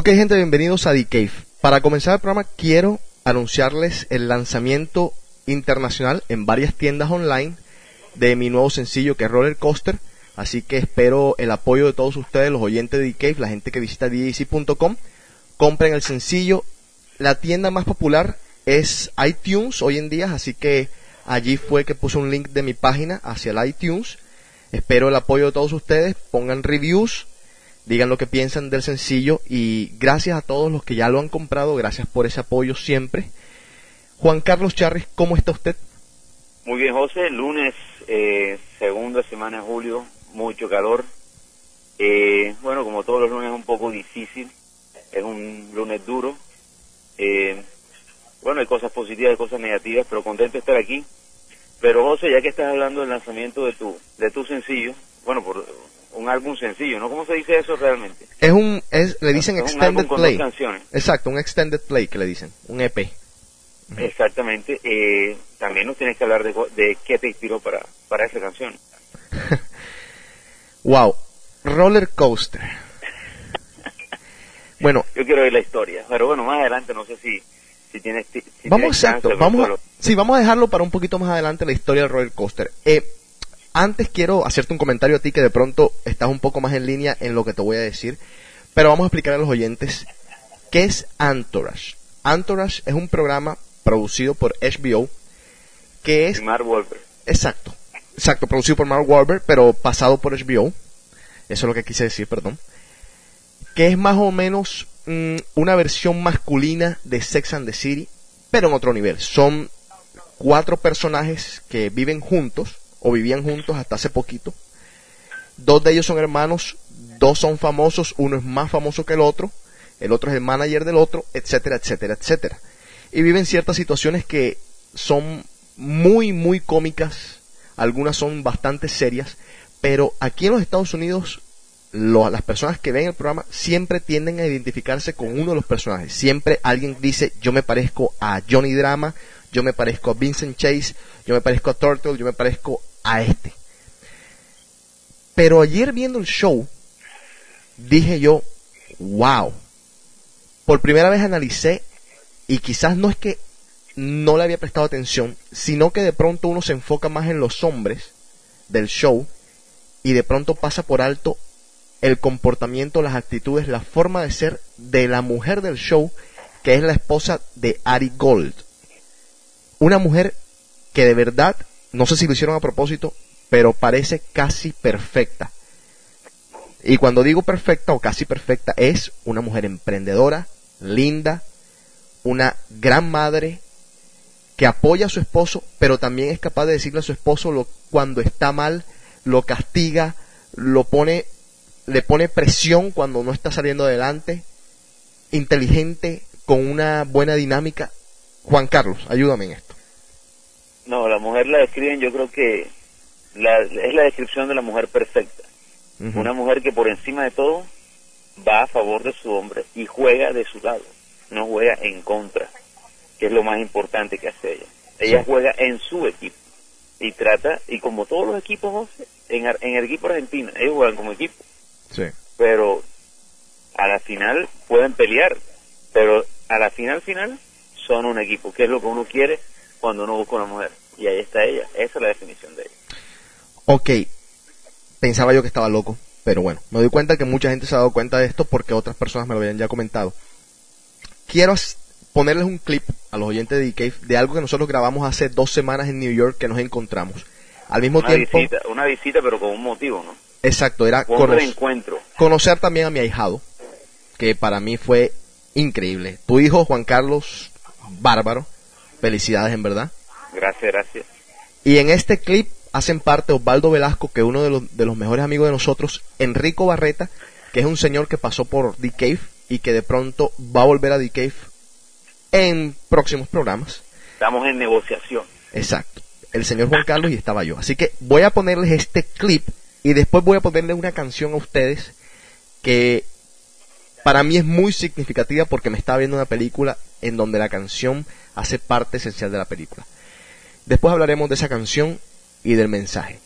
Ok, gente, bienvenidos a The Cave. Para comenzar el programa, quiero anunciarles el lanzamiento internacional en varias tiendas online de mi nuevo sencillo que es Roller Coaster. Así que espero el apoyo de todos ustedes, los oyentes de The Cave, la gente que visita DJC.com. Compren el sencillo. La tienda más popular es iTunes hoy en día, así que allí fue que puse un link de mi página hacia el iTunes. Espero el apoyo de todos ustedes, pongan reviews, digan lo que piensan del sencillo y gracias a todos los que ya lo han comprado, gracias por ese apoyo siempre. Juan Carlos Charris, ¿cómo está usted? Muy bien, José. Lunes, eh, segunda semana de julio, mucho calor. Eh, bueno, como todos los lunes es un poco difícil, es un lunes duro. Eh, bueno, hay cosas positivas, hay cosas negativas, pero contento de estar aquí. Pero José, ya que estás hablando del lanzamiento de tu, de tu sencillo, bueno, por un álbum sencillo, ¿no? ¿Cómo se dice eso realmente? Es un, es, le dicen Es un extended con play. Exacto, un extended play que le dicen, un EP. Exactamente. Eh, también nos tienes que hablar de, de qué te inspiró para, para esa canción. Wow, Roller Coaster. Bueno, Yo quiero oír la historia, pero bueno, más adelante no sé si, si tienes... ti- si vamos exacto, vamos a, sí, vamos a dejarlo para un poquito más adelante la historia del roller coaster. Eh, antes quiero hacerte un comentario a ti que de pronto estás un poco más en línea en lo que te voy a decir, pero vamos a explicar a los oyentes qué es Entourage. Entourage es un programa producido por HBO que es Mark Wahlberg. Exacto. Exacto, producido por Mark Wahlberg, pero pasado por HBO. Eso es lo que quise decir, perdón. Que es más o menos mm, una versión masculina de Sex and the City, pero en otro nivel. Son cuatro personajes que viven juntos, o vivían juntos hasta hace poquito. Dos de ellos son hermanos, dos son famosos, uno es más famoso que el otro, el otro es el manager del otro, etcétera, etcétera, etcétera. Y viven ciertas situaciones que son muy, muy cómicas, algunas son bastante serias, pero aquí en los Estados Unidos lo- las personas que ven el programa siempre tienden a identificarse con uno de los personajes. Siempre alguien dice, yo me parezco a Johnny Drama, yo me parezco a Vincent Chase, yo me parezco a Turtle, yo me parezco a este. Pero ayer viendo el show, dije yo, wow. Por primera vez analicé, y quizás no es que no le había prestado atención, sino que de pronto uno se enfoca más en los hombres del show y de pronto pasa por alto el comportamiento, las actitudes, la forma de ser de la mujer del show, que es la esposa de Ari Gold. Una mujer que de verdad, no sé si lo hicieron a propósito, pero parece casi perfecta. Y cuando digo perfecta o casi perfecta, es una mujer emprendedora, linda, una gran madre que apoya a su esposo, pero también es capaz de decirle a su esposo lo, cuando está mal, lo castiga, lo pone, le pone presión cuando no está saliendo adelante, inteligente, con una buena dinámica. Juan Carlos, ayúdame en esto. La mujer la describen, yo creo que la- es la descripción de la mujer perfecta. Una mujer que por encima de todo va a favor de su hombre y juega de su lado, no juega en contra, que es lo más importante que hace ella. Ella Sí. juega en su equipo y trata, y como todos los equipos, José, en, en el equipo argentino, ellos juegan como equipo, Sí. pero a la final pueden pelear, pero a la final final son un equipo, que es lo que uno quiere cuando uno busca una mujer. Y ahí está ella, esa es la definición de ella. Ok, pensaba yo que estaba loco, pero bueno, me doy cuenta que mucha gente se ha dado cuenta de esto porque otras personas me lo habían ya comentado. Quiero ponerles un clip a los oyentes de The Cave de algo que nosotros grabamos hace dos semanas en New York que nos encontramos. Al mismo Una tiempo, visita, una visita pero con un motivo, ¿no? exacto, era cono- reencuentro. conocer también a mi ahijado, que para mí fue increíble. Tu hijo, Juan Carlos, bárbaro. Felicidades, en verdad. Gracias, gracias. Y en este clip hacen parte Osvaldo Velasco, que es uno de los, de los mejores amigos de nosotros, Enrico Barreta, que es un señor que pasó por The Cave y que de pronto va a volver a The Cave en próximos programas. Estamos en negociación. Exacto. El señor Juan Carlos y estaba yo. Así que voy a ponerles este clip y después voy a ponerles una canción a ustedes que para mí es muy significativa porque me estaba viendo una película en donde la canción hace parte esencial de la película. Después hablaremos de esa canción y del mensaje.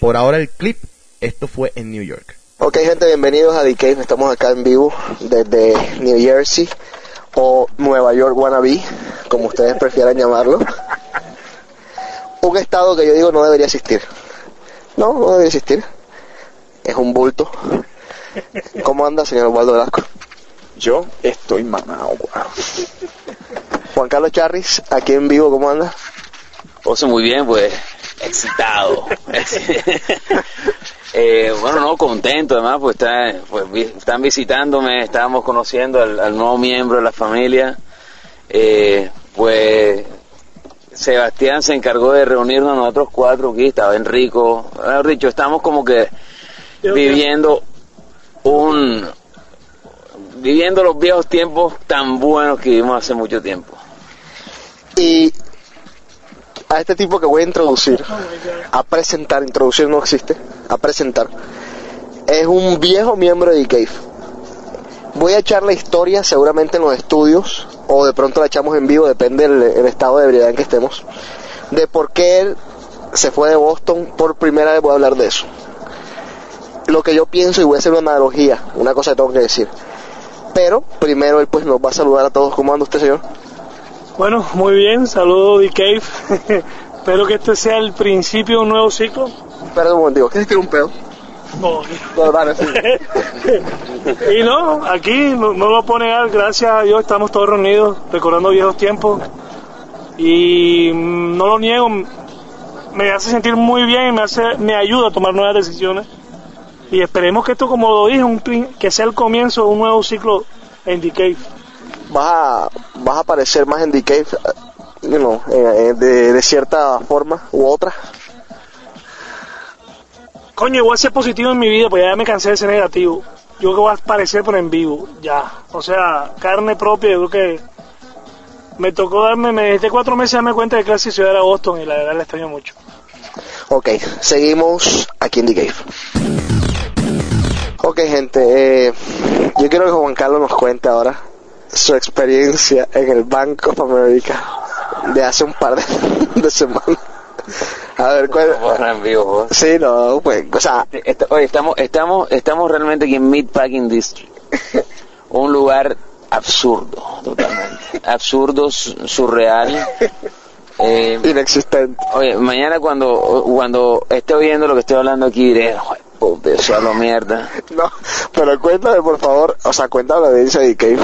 Por ahora el clip, esto fue en New York. Ok, gente, bienvenidos a The Cave. Estamos acá en vivo desde New Jersey o Nueva York Wannabe, como ustedes prefieran llamarlo. Un estado que yo digo no debería existir. No, no debería existir. Es un bulto. ¿Cómo anda, señor Osvaldo Velasco? Yo estoy mamado, guau. Juan Carlos Charris, aquí en vivo, ¿cómo anda? José, muy bien, pues excitado. Eh, bueno, no, contento además, pues, está, pues vi- están visitándome, estábamos conociendo al, al nuevo miembro de la familia. Eh, pues Sebastián se encargó de reunirnos nosotros cuatro aquí, estaba Enrico, mejor dicho, estamos como que viviendo un viviendo los viejos tiempos tan buenos que vivimos hace mucho tiempo. Y a este tipo que voy a introducir, a presentar, introducir no existe, a presentar, es un viejo miembro de The Cave. Voy a echar la historia seguramente en los estudios, o de pronto la echamos en vivo, depende del el estado de ebriedad en que estemos, de por qué él se fue de Boston, por primera vez voy a hablar de eso. Lo que yo pienso, y voy a hacer una analogía, una cosa que tengo que decir. Pero primero él pues nos va a saludar a todos. ¿Cómo anda usted, señor? Bueno, muy bien, saludo de Cave. Espero que este sea el principio de un nuevo ciclo. Espera un momento, ¿qué es que un pedo? No. No, vale, sí. y no, aquí no, no lo pone negar, gracias a Dios estamos todos reunidos recordando viejos tiempos y no lo niego, me hace sentir muy bien y me hace me ayuda a tomar nuevas decisiones y esperemos que esto como lo dije, un, que sea el comienzo de un nuevo ciclo en The Cave. Vas a, vas a aparecer más eh, you know, eh, eh, de, de cierta forma u otra. Coño, voy a ser positivo en mi vida, pues ya me cansé de ser negativo. Yo creo que voy a aparecer, pero en vivo, ya. O sea, carne propia, yo creo que me tocó darme, me desde cuatro meses darme cuenta de que la ciudad era Boston y la verdad la extraño mucho. Ok, seguimos aquí en The Cave. Ok, gente, eh, yo quiero que Juan Carlos nos cuente ahora su experiencia en el Bank of America de hace un par de, de semanas. A ver, ¿cuál? En vivo. Sí, no, pues, o sea, Est- oye, estamos, estamos, estamos realmente aquí en Meatpacking District. Un lugar absurdo, totalmente. Absurdo, su- surreal. Eh, inexistente. oye, mañana cuando, cuando esté oyendo lo que estoy hablando aquí diré, "Joder, puta, eso hablo mierda. No, pero cuéntame por favor, o sea, cuéntame a la audiencia de Cave.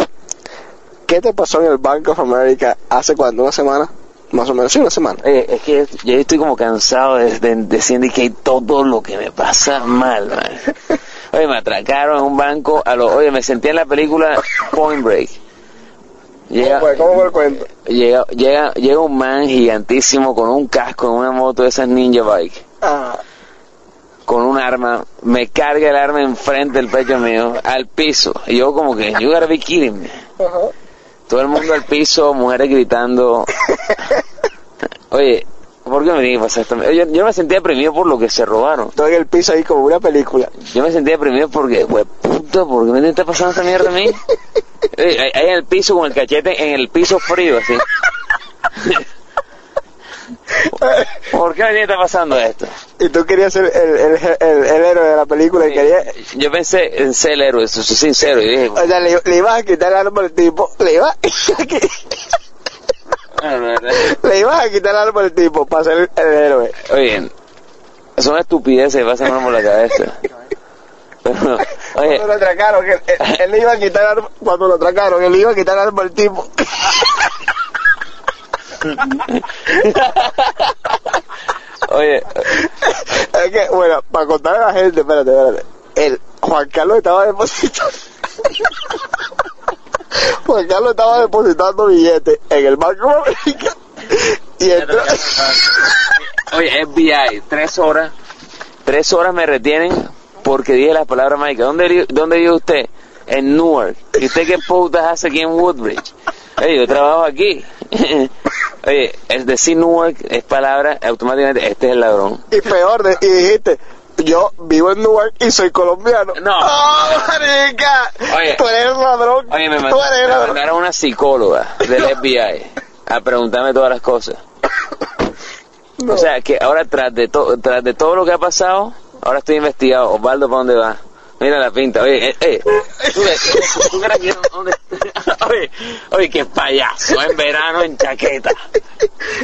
¿Qué te pasó en el Bank of America hace cuánto? ¿Una semana? Más o menos, sí, una semana. Oye, es que yo estoy como cansado de, de, de que hay todo lo que me pasa mal, man. Oye, me atracaron en un banco, a lo, oye, me sentí en la película Point Break. Llega, ¿Cómo fue el cuento? llega, llega, llega un man gigantísimo con un casco en una moto de esas ninja bike, Ah, con un arma, me carga el arma enfrente del pecho mío, al piso. Y yo como que, you gotta be kidding me. ajá. Todo el mundo al piso, mujeres gritando. Oye, ¿por qué me tiene que pasar esto? Yo, yo me sentía deprimido por lo que se robaron. Todo en el piso ahí como una película. Yo me sentía deprimido porque, güey, puta, ¿por qué me está pasando esta mierda a mí? Ahí en el piso con el cachete en el piso frío, así. ¿Por qué tiene que estar pasando esto? Y tú querías ser el, el, el, el héroe de la película y querías... Yo pensé en ser el héroe, eso soy sincero, y dije, O sea, le, le ibas a quitar el arma al tipo, le ibas, bueno, la verdad, le ibas a quitar el arma al tipo para ser el, héroe. oye, son estupideces que pasan uno por la cabeza. Pero, oye, Cuando lo atracaron, él, él- él le iba a quitar cuando lo atracaron, él le iba a quitar el al tipo. oye, Es que, bueno, para contar a la gente, espérate, espérate. El Juan Carlos estaba depositando. Juan Carlos estaba depositando billetes en el Banco de América. Y entró. Oye, FBI, tres horas, tres horas me retienen porque dije las palabras mágicas. ¿Dónde, ¿Dónde vive usted? En Newark. ¿Y usted qué putas hace aquí en Woodbridge? Oye, yo trabajo aquí. Oye, es decir Newark es palabra, automáticamente este es el ladrón. Y peor, de- y dijiste, yo vivo en Newark y soy colombiano. No. ¡Oh, marica! Oye. Tú eres ladrón. Oye, me, Tú mand- eres me ladrón. mandaron una psicóloga del FBI a preguntarme todas las cosas. No. O sea, que ahora tras de, to- tras de todo lo que ha pasado, ahora estoy investigado. Osvaldo, ¿para dónde va? Mira la pinta, oye, eh, eh, oye, oye, qué payaso, en verano en chaqueta.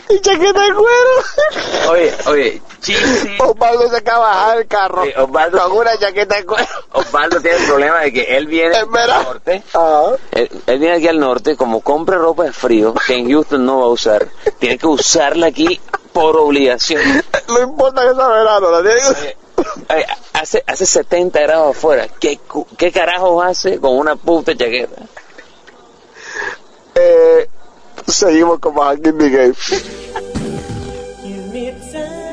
Y chaqueta de cuero. Oye, oye, chiste. Osvaldo se acaba de bajar el carro. Sí, Osvaldo- Con una chaqueta de cuero. Osvaldo tiene el problema de que él viene En al norte. Ah. Él, él viene aquí al norte, como compra ropa de frío, que en Houston no va a usar, tiene que usarla aquí por obligación. No importa que sea verano, la tiene que... Oye, hace, hace 70 grados afuera. ¿Qué, cu- ¿Qué carajos hace con una puta chaqueta? Eh, seguimos con más game. Give me time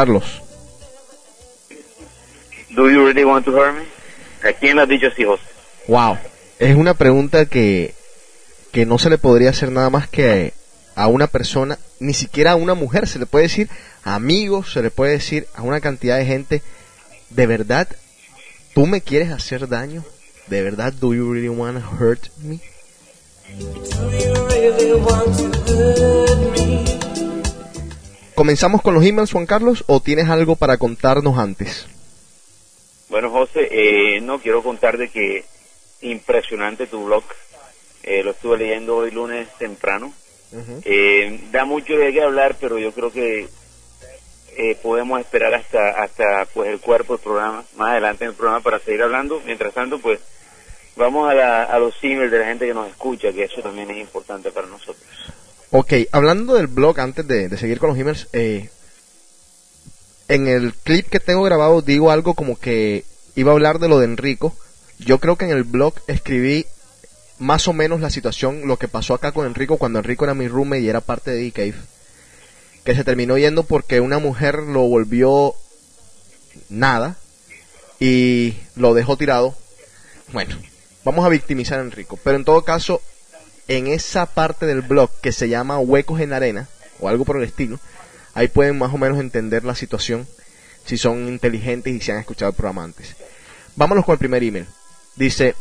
Carlos, Do you really want to hurt me? ¿A quién le has dicho así, José? wow, es una pregunta que, que no se le podría hacer nada más que a una persona, ni siquiera a una mujer, se le puede decir a amigos, se le puede decir a una cantidad de gente, de verdad, ¿tú me quieres hacer daño? ¿De verdad, do you really want to hurt me? Do you really want to hurt me? ¿Comenzamos con los emails, Juan Carlos, o tienes algo para contarnos antes? Bueno, José, eh, no quiero contarte que impresionante tu blog. Eh, lo estuve leyendo hoy lunes temprano. Eh, da mucho de qué hablar, pero yo creo que eh, podemos esperar hasta hasta pues el cuerpo del programa, más adelante en el programa para seguir hablando. Mientras tanto, pues vamos a, la- a los emails de la gente que nos escucha, que eso también es importante para nosotros. Ok, hablando del blog, antes de, seguir con los emails, eh, en el clip que tengo grabado digo algo como que iba a hablar de lo de Enrico. Yo creo que en el blog escribí más o menos la situación, lo que pasó acá con Enrico cuando Enrico era mi roommate y era parte de D-Cave. Que se terminó yendo porque una mujer lo volvió nada y lo dejó tirado. Bueno, vamos a victimizar a Enrico. Pero en todo caso, en esa parte del blog que se llama Huecos en Arena, o algo por el estilo, ahí pueden más o menos entender la situación, si son inteligentes y si han escuchado el programa antes. Vámonos con el primer email. Dice,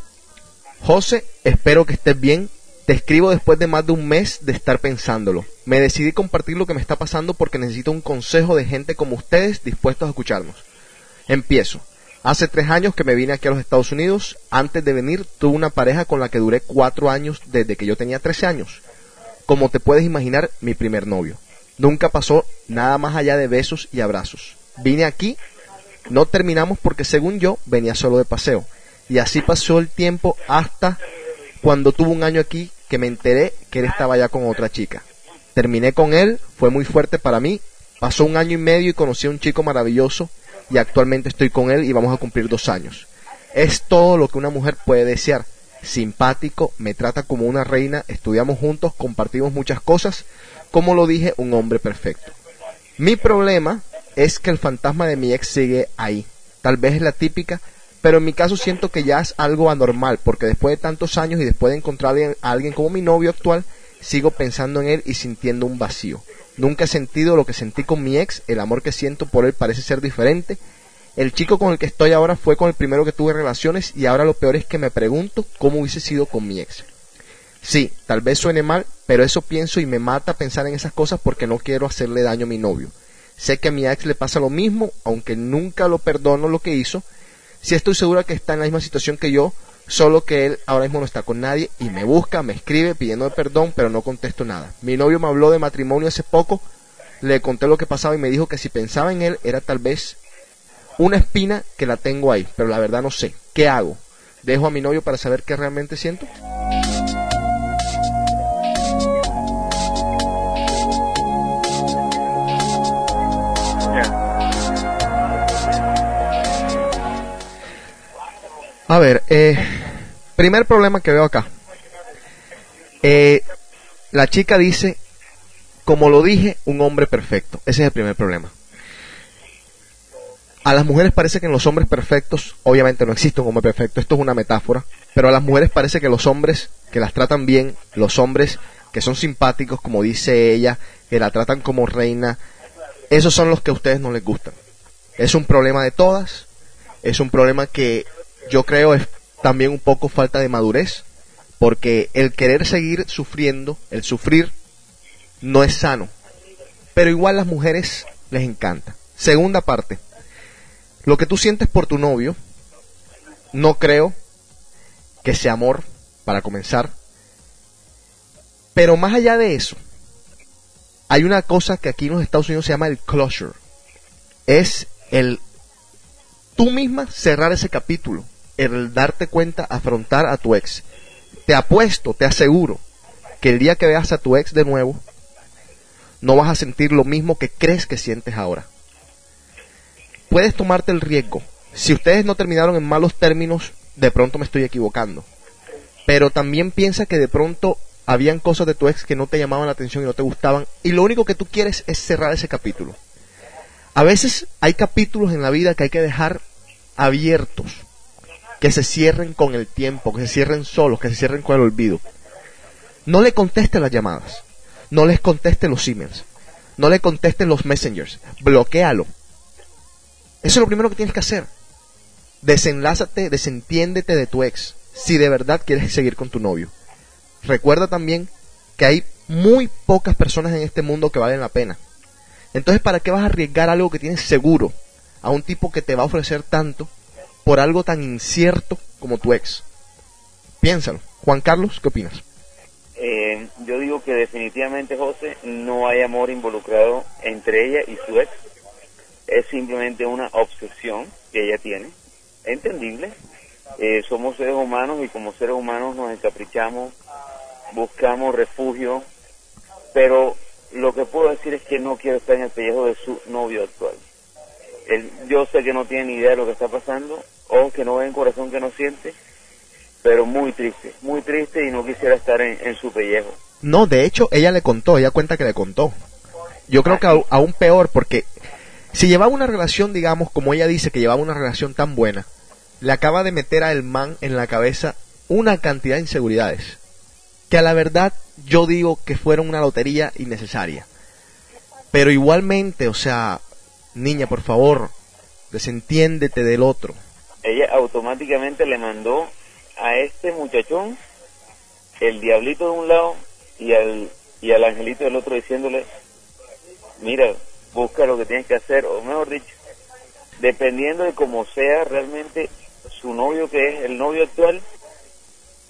José, espero que estés bien. Te escribo después de más de un mes de estar pensándolo. Me decidí compartir lo que me está pasando porque necesito un consejo de gente como ustedes dispuestos a escucharnos. Empiezo. Hace tres años que me vine aquí a los Estados Unidos. Antes de venir tuve una pareja con la que duré cuatro años desde que yo tenía 13 años. Como te puedes imaginar, mi primer novio. Nunca pasó nada más allá de besos y abrazos. Vine aquí, no terminamos porque según yo venía solo de paseo. Y así pasó el tiempo hasta cuando tuve un año aquí que me enteré que él estaba ya con otra chica. Terminé con él, fue muy fuerte para mí. Pasó un año y medio y conocí a un chico maravilloso y actualmente estoy con él y vamos a cumplir dos años. Es todo lo que una mujer puede desear. Simpático, me trata como una reina, estudiamos juntos, compartimos muchas cosas. Como lo dije, un hombre perfecto. Mi problema es que el fantasma de mi ex sigue ahí. Tal vez es la típica, pero en mi caso siento que ya es algo anormal, porque después de tantos años y después de encontrar a alguien- como mi novio actual, sigo pensando en él y sintiendo un vacío. Nunca he sentido lo que sentí con mi ex, el amor que siento por él parece ser diferente. El chico con el que estoy ahora fue con el primero que tuve relaciones y ahora lo peor es que me pregunto cómo hubiese sido con mi ex. Sí, tal vez suene mal, pero eso pienso y me mata pensar en esas cosas porque no quiero hacerle daño a mi novio. Sé que a mi ex le pasa lo mismo, aunque nunca lo perdono lo que hizo. Sí estoy segura que está en la misma situación que yo, solo que él ahora mismo no está con nadie y me busca, me escribe pidiendo perdón, pero no contesto nada. Mi novio me habló de matrimonio hace poco, le conté lo que pasaba y me dijo que si pensaba en él era tal vez una espina que la tengo ahí, pero la verdad no sé. ¿Qué hago? dejo a mi novio para saber qué realmente siento. A ver, eh, primer problema que veo acá. Eh, la chica dice, como lo dije, un hombre perfecto. Ese es el primer problema. A las mujeres parece que en los hombres perfectos, obviamente no existe un hombre perfecto, esto es una metáfora, pero a las mujeres parece que los hombres que las tratan bien, los hombres que son simpáticos, como dice ella, que la tratan como reina, esos son los que a ustedes no les gustan. Es un problema de todas, es un problema que yo creo es también un poco falta de madurez, porque el querer seguir sufriendo, el sufrir, no es sano. Pero igual las mujeres les encanta. Segunda parte, lo que tú sientes por tu novio, no creo que sea amor, para comenzar. Pero más allá de eso, hay una cosa que aquí en los Estados Unidos se llama el closure. Es el tú misma cerrar ese capítulo, el darte cuenta, afrontar a tu ex. Te apuesto, te aseguro, que el día que veas a tu ex de nuevo, no vas a sentir lo mismo que crees que sientes ahora. Puedes tomarte el riesgo. Si ustedes no terminaron en malos términos, de pronto me estoy equivocando. Pero también piensa que de pronto habían cosas de tu ex que no te llamaban la atención y no te gustaban, y lo único que tú quieres es cerrar ese capítulo. A veces hay capítulos en la vida que hay que dejar abiertos, que se cierren con el tiempo, que se cierren solos, que se cierren con el olvido. No le conteste las llamadas, no les conteste los emails, no le conteste los messengers, bloquealo. Eso es lo primero que tienes que hacer. Desenlázate, desentiéndete de tu ex, si de verdad quieres seguir con tu novio. Recuerda también que hay muy pocas personas en este mundo que valen la pena. Entonces, ¿para qué vas a arriesgar algo que tienes seguro a un tipo que te va a ofrecer tanto por algo tan incierto como tu ex? Piénsalo. Juan Carlos, ¿qué opinas? Eh, yo digo que definitivamente, José, no hay amor involucrado entre ella y su ex. Es simplemente una obsesión que ella tiene. Entendible. Eh, somos seres humanos y como seres humanos nos encaprichamos, buscamos refugio, pero lo que puedo decir es que no quiero estar en el pellejo de su novio actual. Él, yo sé que no tiene ni idea de lo que está pasando, o que no ve en corazón que no siente, pero muy triste, muy triste y no quisiera estar en, en su pellejo. No, de hecho, ella le contó, ella cuenta que le contó. Yo creo que au- aún peor, porque si llevaba una relación, digamos, como ella dice que llevaba una relación tan buena, le acaba de meter a el man en la cabeza una cantidad de inseguridades, que a la verdad yo digo que fueron una lotería innecesaria. Pero igualmente, o sea, niña, por favor, desentiéndete del otro. Ella automáticamente le mandó a este muchachón el diablito de un lado y al, y al angelito del otro diciéndole, mira, busca lo que tienes que hacer, o mejor dicho, dependiendo de cómo sea realmente su novio que es el novio actual,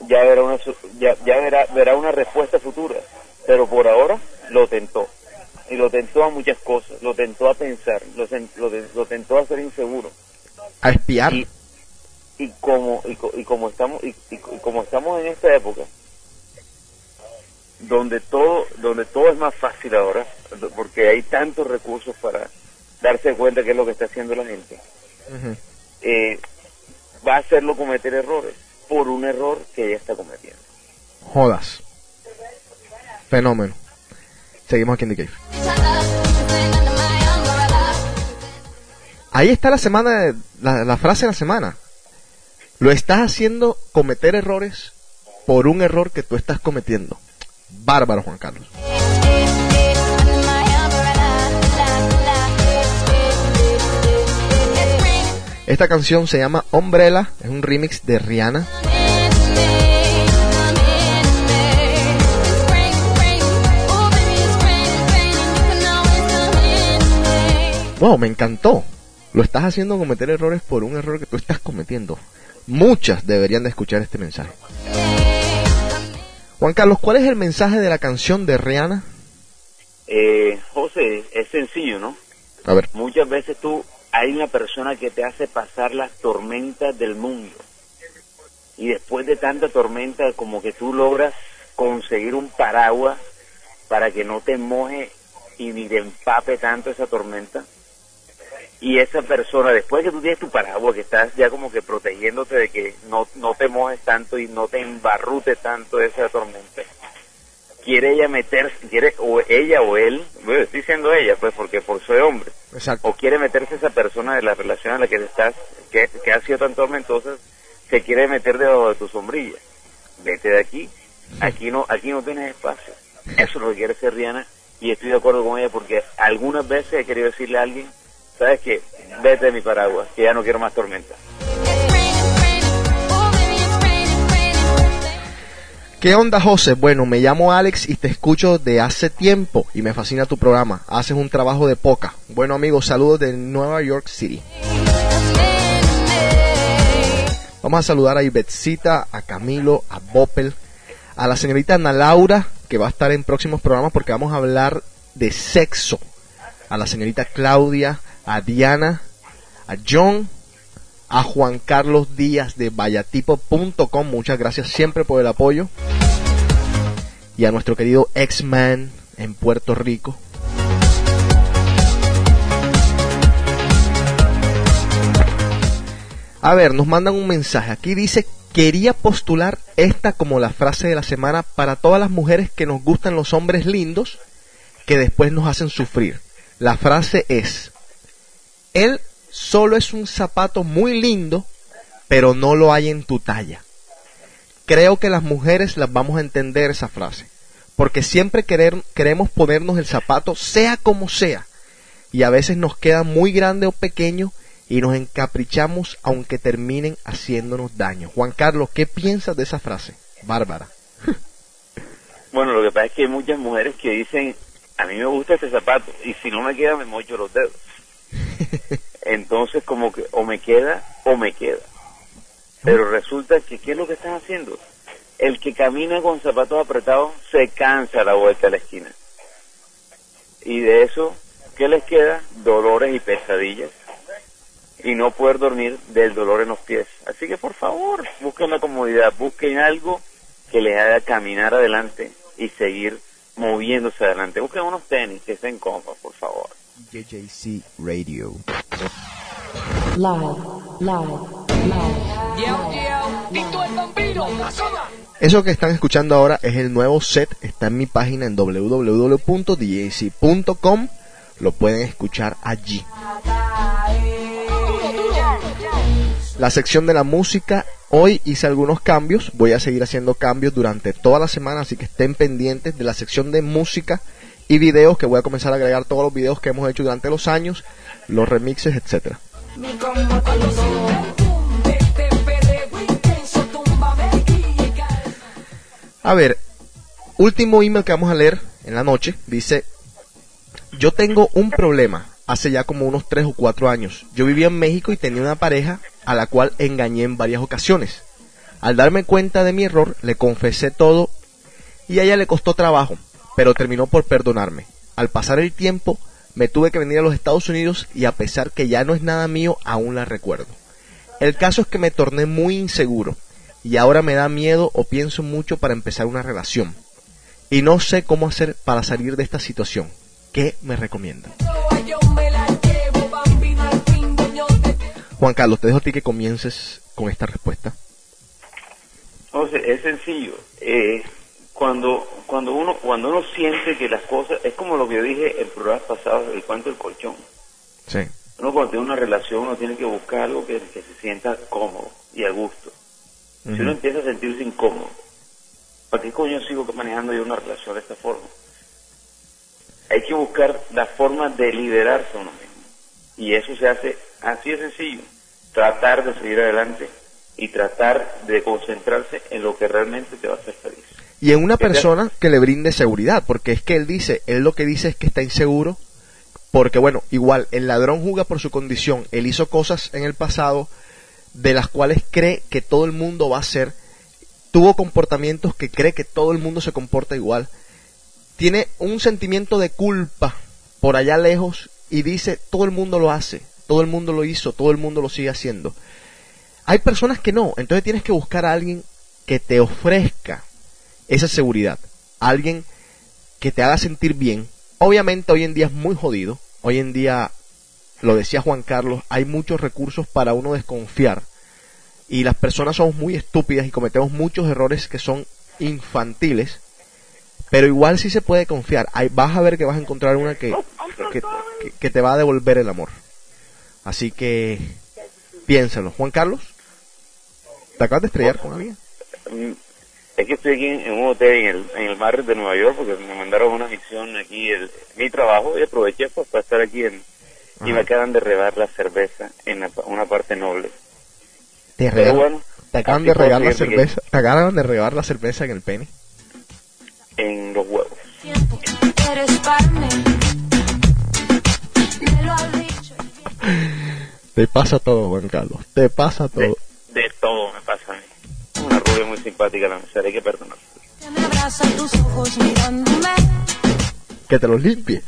ya verá una, ya, ya verá, verá una respuesta futura. Pero por ahora lo tentó. Y lo tentó a muchas cosas. Lo tentó a pensar. Lo, lo, tentó a ser inseguro. A espiar. Y, y como y, co- y como estamos y, y co- y como estamos en esta época donde todo donde todo es más fácil ahora porque hay tantos recursos para darse cuenta qué es lo que está haciendo la gente eh, va a hacerlo cometer errores por un error que ella está cometiendo Jodas. Fenómeno. Seguimos aquí en The Cave. Ahí está la semana, la, la frase de la semana. Lo estás haciendo cometer errores por un error que tú estás cometiendo. Bárbaro, Juan Carlos. Esta canción se llama Umbrella, es un remix de Rihanna. Wow, me encantó. Lo estás haciendo cometer errores por un error que tú estás cometiendo. Muchas deberían de escuchar este mensaje. Juan Carlos, ¿cuál es el mensaje de la canción de Rihanna? eh, José es sencillo no A ver. muchas veces tú hay una persona que te hace pasar las tormentas del mundo y después de tanta tormenta como que tú logras conseguir un paraguas para que no te moje y ni te empape tanto esa tormenta y esa persona después que tú tienes tu paraguas que estás ya como que protegiéndote de que no, no te mojes tanto y no te embarrute tanto esa tormenta quiere ella meterse quiere o ella o él bueno, estoy diciendo ella pues porque por soy hombre Exacto. o quiere meterse esa persona de la relación en la que estás, que, que ha sido tan tormentosa, se quiere meter debajo de tu sombrilla. Vete de aquí, aquí no, aquí no tienes espacio. Eso es lo que quiere hacer Rihanna y estoy de acuerdo con ella porque algunas veces he querido decirle a alguien, sabes que vete de mi paraguas, que ya no quiero más tormenta. ¿Qué onda, José? Bueno, me llamo Alex y te escucho de hace tiempo y me fascina tu programa. Haces un trabajo de poca. Bueno, amigos, saludos de Nueva York City. Vamos a saludar a Ibetzita, a Camilo, a Bopel, a la señorita Ana Laura, que va a estar en próximos programas porque vamos a hablar de sexo. A la señorita Claudia, a Diana, a John, a Juan Carlos Díaz de vallatipo.com. Muchas gracias siempre por el apoyo. Y a nuestro querido X-Man en Puerto Rico. A ver, nos mandan un mensaje. Aquí dice, quería postular esta como la frase de la semana para todas las mujeres que nos gustan los hombres lindos que después nos hacen sufrir. La frase es, él solo es un zapato muy lindo, pero no lo hay en tu talla. Creo que las mujeres las vamos a entender esa frase, porque siempre querer- queremos ponernos el zapato sea como sea, y a veces nos queda muy grande o pequeño y nos encaprichamos aunque terminen haciéndonos daño. Juan Carlos, ¿qué piensas de esa frase? Bárbara. Bueno, lo que pasa es que hay muchas mujeres que dicen, a mí me gusta este zapato y si no me queda me mocho los dedos. Entonces como que o me queda o me queda. Pero resulta que ¿qué es lo que están haciendo? El que camina con zapatos apretados se cansa a la vuelta de la esquina. Y de eso, ¿qué les queda? Dolores y pesadillas. Y no poder dormir del dolor en los pies. Así que por favor, busquen la comodidad, busquen algo que les haga caminar adelante y seguir moviéndose adelante. Busquen unos tenis que estén cómodos, por favor. JJC Radio. Live, live, live. Eso que están escuchando ahora es el nuevo set, está en mi página en www.djc.com, lo pueden escuchar allí. La sección de la música, hoy hice algunos cambios, voy a seguir haciendo cambios durante toda la semana, así que estén pendientes de la sección de música y videos que voy a comenzar a agregar todos los videos que hemos hecho durante los años, los remixes, etcétera. A ver, último email que vamos a leer en la noche. Dice, yo tengo un problema hace ya como unos 3 o 4 años. Yo vivía en México y tenía una pareja a la cual engañé en varias ocasiones. Al darme cuenta de mi error, le confesé todo y a ella le costó trabajo, pero terminó por perdonarme. Al pasar el tiempo, me tuve que venir a los Estados Unidos y a pesar que ya no es nada mío, aún la recuerdo. El caso es que me torné muy inseguro y ahora me da miedo o pienso mucho para empezar una relación. Y no sé cómo hacer para salir de esta situación. ¿Qué me recomiendan? Juan Carlos, te dejo a ti que comiences con esta respuesta. Entonces, es sencillo. Eh, cuando cuando uno cuando uno siente que las cosas es como lo que yo dije en programas pasados del cuento del colchón. Sí. Uno cuando tiene una relación uno tiene que buscar algo que, que se sienta cómodo y a gusto. Si uno empieza a sentirse incómodo, ¿para qué coño sigo manejando yo una relación de esta forma? Hay que buscar la forma de liderarse a uno mismo. Y eso se hace así de sencillo. Tratar de seguir adelante y tratar de concentrarse en lo que realmente te va a hacer feliz. Y en una persona que le brinde seguridad, porque es que él dice, él lo que dice es que está inseguro, porque bueno, igual, el ladrón juzga por su condición, él hizo cosas en el pasado de las cuales cree que todo el mundo va a hacer, tuvo comportamientos que cree que todo el mundo se comporta igual, tiene un sentimiento de culpa por allá lejos y dice, todo el mundo lo hace, todo el mundo lo hizo, todo el mundo lo sigue haciendo. Hay personas que no, entonces tienes que buscar a alguien que te ofrezca esa seguridad, alguien que te haga sentir bien. Obviamente hoy en día es muy jodido, hoy en día, lo decía Juan Carlos, hay muchos recursos para uno desconfiar y las personas somos muy estúpidas y cometemos muchos errores que son infantiles, pero igual sí se puede confiar. Ahí vas a ver que vas a encontrar una que, que, que- te va a devolver el amor. Así que piénsalo. Juan Carlos, ¿te acabas de estrellar con alguien? Es que estoy aquí en, en un hotel en el, en el barrio de Nueva York porque me mandaron una misión aquí, el, mi trabajo, y aproveché pues, para estar aquí en, y me acaban de rebar la cerveza en la una parte noble. Te, Pero regalan- bueno, te acaban de regalar la cerveza, te acaban de regalar la cerveza en el pene. En los huevos. Te pasa todo, Juan Carlos. Te pasa De, todo. de todo me pasa rubia muy simpática la mesera, hay que perdonar. Que te los limpie.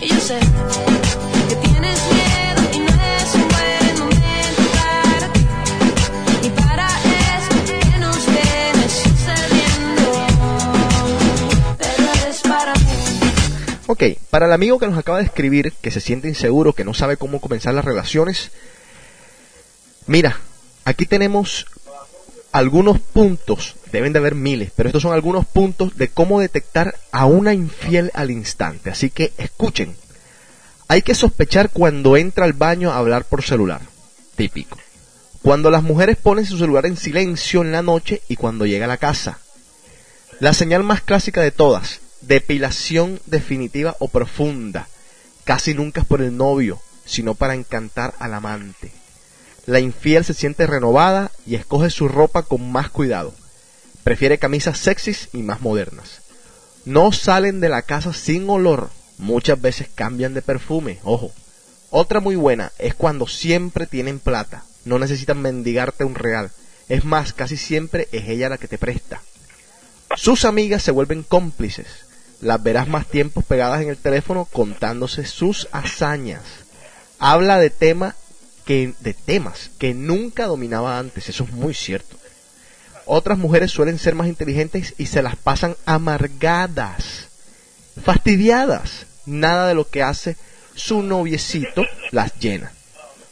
Y yo sé que tienes miedo y no es un buen momento para ti. Y para eso que nos viene sucediendo. Pero eres para mí. Ok, para el amigo que nos acaba de escribir, que se siente inseguro, que no sabe cómo comenzar las relaciones, mira, aquí tenemos algunos puntos, deben de haber miles, pero estos son algunos puntos de cómo detectar a una infiel al instante. Así que escuchen, hay que sospechar cuando entra al baño a hablar por celular, típico. Cuando las mujeres ponen su celular en silencio en la noche y cuando llega a la casa. La señal más clásica de todas, depilación definitiva o profunda. Casi nunca es por el novio, sino para encantar al amante. La infiel se siente renovada y escoge su ropa con más cuidado. Prefiere camisas sexys y más modernas. No salen de la casa sin olor. Muchas veces cambian de perfume, ojo. Otra muy buena es cuando siempre tienen plata. No necesitan mendigarte un real. Es más, casi siempre es ella la que te presta. Sus amigas se vuelven cómplices. Las verás más tiempos pegadas en el teléfono contándose sus hazañas. Habla de tema que de temas que nunca dominaba antes, eso es muy cierto. Otras mujeres suelen ser más inteligentes y se las pasan amargadas, fastidiadas. Nada de lo que hace su noviecito las llena.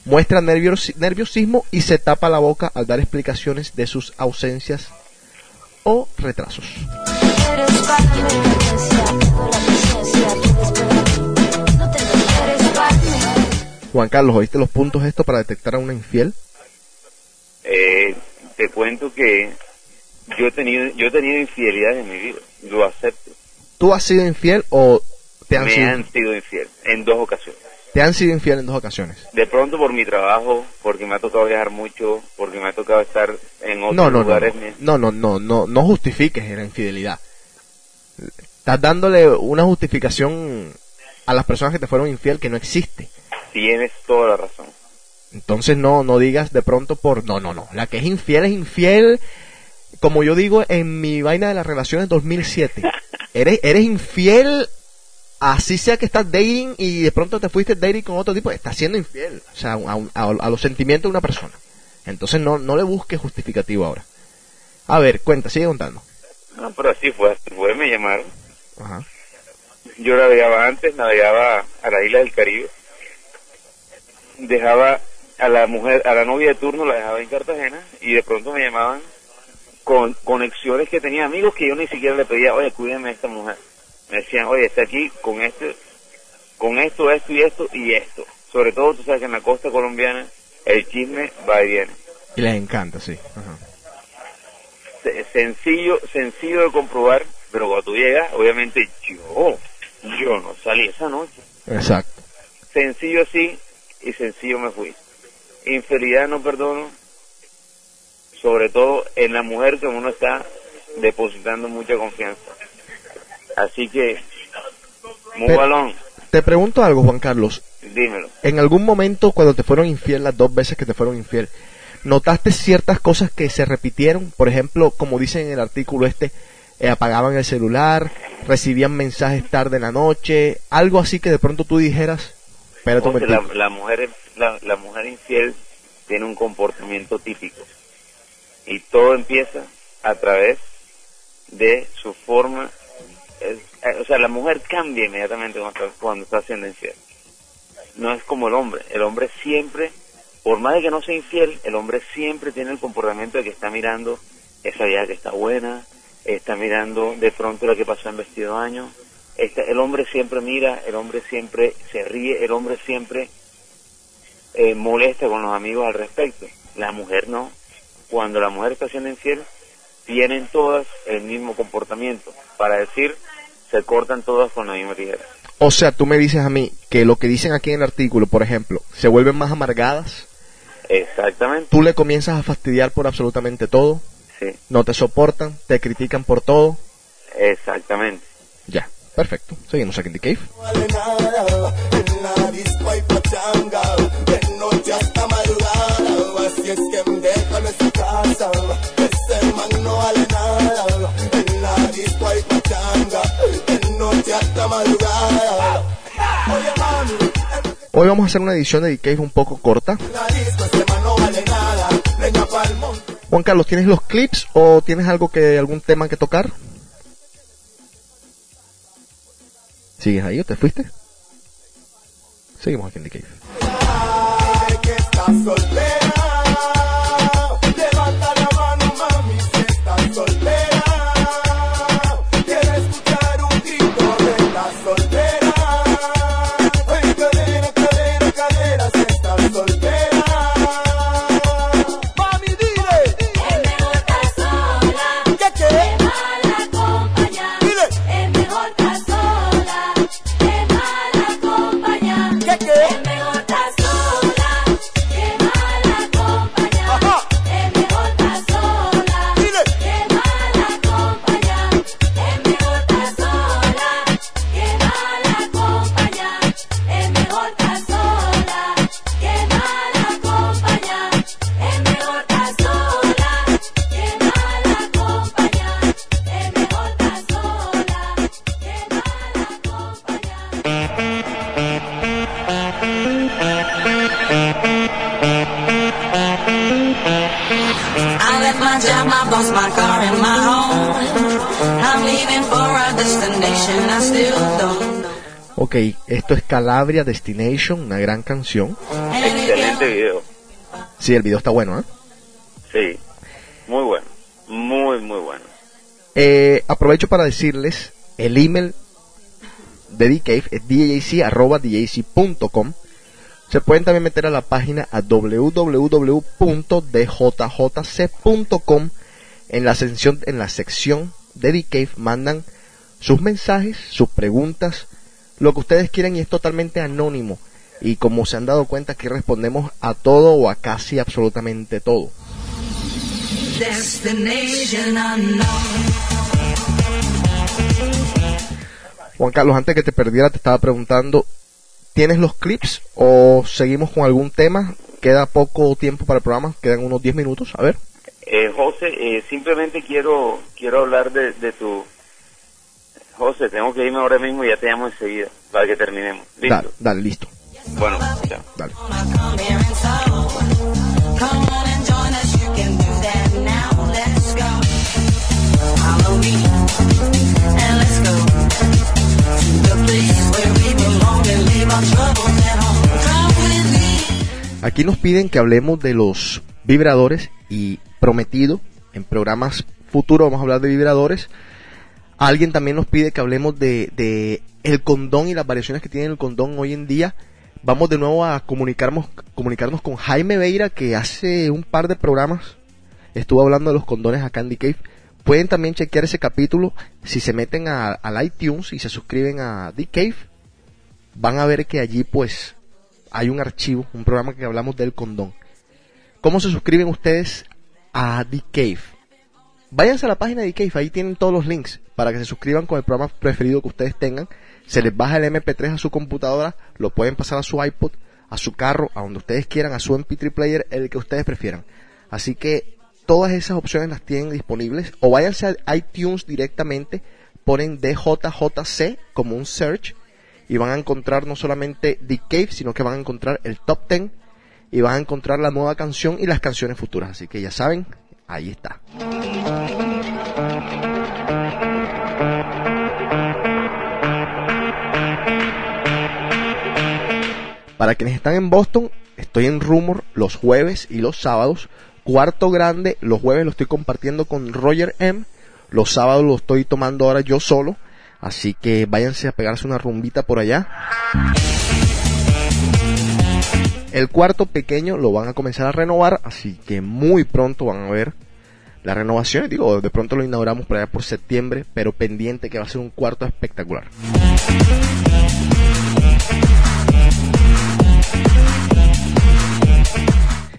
Muestra nervios- nerviosismo y se tapa la boca al dar explicaciones de sus ausencias o retrasos. Juan Carlos, ¿oíste los puntos estos para detectar a una infiel? Eh, te cuento que yo he tenido yo he tenido infidelidad en mi vida, lo acepto. ¿Tú has sido infiel o te han, Me sido, han sido infiel en dos ocasiones. te han sido infiel en dos ocasiones? De pronto por mi trabajo, porque me ha tocado viajar mucho, porque me ha tocado estar en otros No, no, no, lugares. no, no, no, no, no justifiques la infidelidad. Estás dándole una justificación a las personas que te fueron infiel que no existe. Tienes toda la razón. Entonces no, no digas de pronto por, no, no, no, la que es infiel es infiel, como yo digo en mi vaina de las relaciones 2007. Eres, eres infiel, así sea que estás dating y de pronto te fuiste dating con otro tipo, estás siendo infiel, o sea, a, un- a- a los sentimientos de una persona. Entonces no, no le busques justificativo ahora. A ver, cuenta, sigue contando. No, pero así fue, así fue, me llamaron. Ajá. Yo navegaba antes, navegaba a la isla del Caribe. Dejaba a la mujer, a la novia de turno, la dejaba en Cartagena y de pronto me llamaban con conexiones que tenía amigos que yo ni siquiera le pedía, oye, cuídame a esta mujer. Me decían, oye, está aquí con este, con esto, esto y esto y esto. Sobre todo, tú sabes que en la costa colombiana el chisme va y viene. Y les encanta, sí. Ajá. Sencillo, sencillo de comprobar, pero cuando tú llegas, obviamente yo, yo no salí esa noche. Exacto. Sencillo así y sencillo me fui. Infidelidad no perdono, sobre todo en la mujer que uno está depositando mucha confianza. Así que, muy Pero- balón, Te pregunto algo, Juan Carlos. dímelo. en algún momento cuando te fueron infiel, las dos veces que te fueron infiel, ¿notaste ciertas cosas que se repitieron? Por ejemplo, como dice en el artículo este, eh, apagaban el celular, recibían mensajes tarde en la noche, algo así que de pronto tú dijeras, José, la, la mujer la, la mujer infiel tiene un comportamiento típico. Y todo empieza a través de su forma es- eh, o sea la mujer cambia inmediatamente cuando está, cuando está siendo infiel. No es como el hombre. El hombre siempre por más de que no sea infiel el hombre siempre tiene el comportamiento de que está mirando esa vieja que está buena está mirando de pronto la que pasó en vestido año Está- el hombre siempre mira el hombre siempre se ríe el hombre siempre eh, molesta con los amigos al respecto. La mujer no. Cuando la mujer está siendo infiel, tienen todas el mismo comportamiento. Para decir, se cortan todas con la misma tijera. O sea, tú me dices a mí que lo que dicen aquí en el artículo, por ejemplo, se vuelven más amargadas, Exactamente. tú le comienzas a fastidiar por absolutamente todo, Sí, no te soportan, te critican por todo. exactamente. Perfecto. Seguimos aquí en The Cave. Hoy vamos a hacer una edición de The Cave un poco corta. Juan Carlos, ¿tienes los clips o tienes algo que algún tema que tocar? ¿Sigues ahí o te fuiste? Seguimos aquí en The Cave. Calabria Destination, una gran canción. Excelente video. Sí, el video está bueno, ¿eh? Sí, muy bueno. Muy, muy bueno. Eh, aprovecho para decirles el email de DCave es djc.djc.com. Se pueden también meter a la página a www.djjc.com. En la sección, en la sección de DCave mandan sus mensajes, sus preguntas, lo que ustedes quieran y es totalmente anónimo. Y como se han dado cuenta, aquí respondemos a todo o a casi absolutamente todo. Juan Carlos, antes que te perdiera, te estaba preguntando, ¿tienes los clips o seguimos con algún tema? Queda poco tiempo para el programa, quedan unos 10 minutos, a ver. Eh, José, eh, simplemente quiero quiero hablar de, de tu... José, tengo que irme ahora mismo y ya te llamo enseguida para que terminemos. ¿Listo? Dale, dale, listo, Bueno, chao. dale. Aquí nos piden que hablemos de los vibradores y prometido, en programas futuros vamos a hablar de vibradores. Alguien también nos pide que hablemos de, de el condón y las variaciones que tiene el condón hoy en día. Vamos de nuevo a comunicarnos, comunicarnos con Jaime Veira, que hace un par de programas estuvo hablando de los condones a Candy Cave. Pueden también chequear ese capítulo si se meten a- al iTunes y se suscriben a The Cave. Van a ver que allí pues hay un archivo, un programa que hablamos del condón. ¿Cómo se suscriben ustedes a The Cave? Váyanse a la página de The Cave, ahí tienen todos los links para que se suscriban con el programa preferido que ustedes tengan. Se les baja el MP3 a su computadora, lo pueden pasar a su iPod, a su carro, a donde ustedes quieran, a su MP3 player, el que ustedes prefieran. Así que todas esas opciones las tienen disponibles o váyanse a iTunes directamente, ponen DJJC como un search y van a encontrar no solamente The Cave, sino que van a encontrar el top 10 y van a encontrar la nueva canción y las canciones futuras. Así que ya saben, ahí está. Para quienes están en Boston, estoy en Rumor los jueves y los sábados. Cuarto grande, los jueves lo estoy compartiendo con Roger M. Los sábados lo estoy tomando ahora yo solo. Así que váyanse a pegarse una rumbita por allá. El cuarto pequeño lo van a comenzar a renovar, así que muy pronto van a ver la renovación. Digo, de pronto lo inauguramos por allá por septiembre, pero pendiente que va a ser un cuarto espectacular.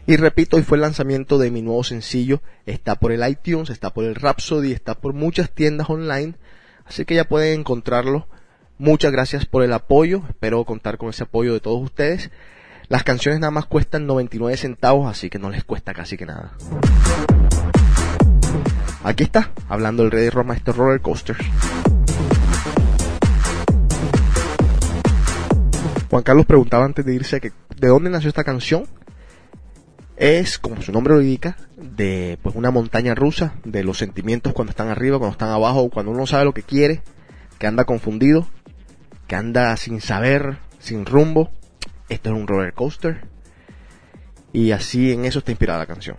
Y repito, hoy fue el lanzamiento de mi nuevo sencillo. Está por el iTunes, está por el Rhapsody, está por muchas tiendas online. Así que ya pueden encontrarlo. Muchas gracias por el apoyo. Espero contar con ese apoyo de todos ustedes. Las canciones nada más cuestan 99 centavos, así que no les cuesta casi que nada. Aquí está, hablando el rey de este roller coaster. Juan Carlos preguntaba antes de irse que de dónde nació esta canción. Es, como su nombre lo indica, de pues una montaña rusa, de los sentimientos cuando están arriba, cuando están abajo, cuando uno no sabe lo que quiere, que anda confundido, que anda sin saber, sin rumbo. Esto es un roller coaster. Y así en eso está inspirada la canción.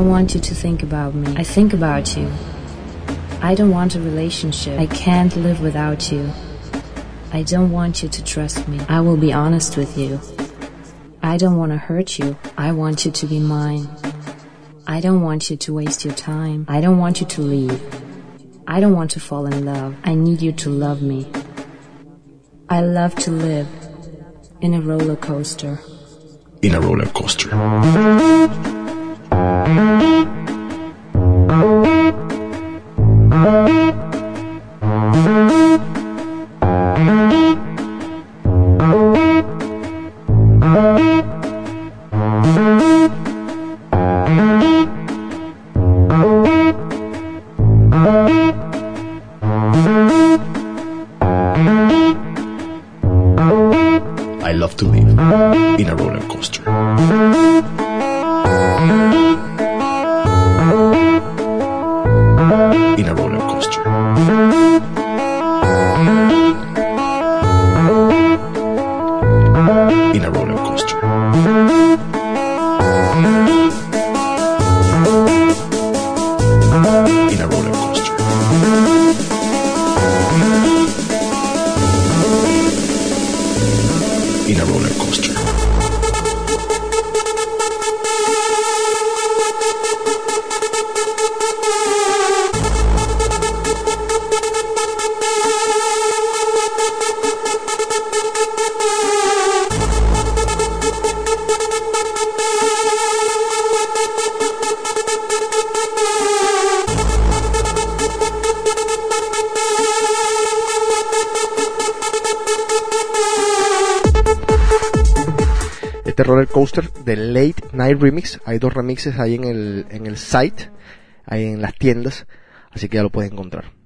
Don't want you to think about me. I think about you. I don't want a relationship. I can't live without you. I don't want you to trust me. I will be honest with you. I don't want to hurt you. I want you to be mine. I don't want you to waste your time. I don't want you to leave. I don't want to fall in love. I need you to love me. I love to live in a roller coaster. In a roller coaster. I love to live in a roller coaster. Night Remix. Hay dos remixes ahí en el, en el site, ahí en las tiendas. Así que ya lo pueden encontrar.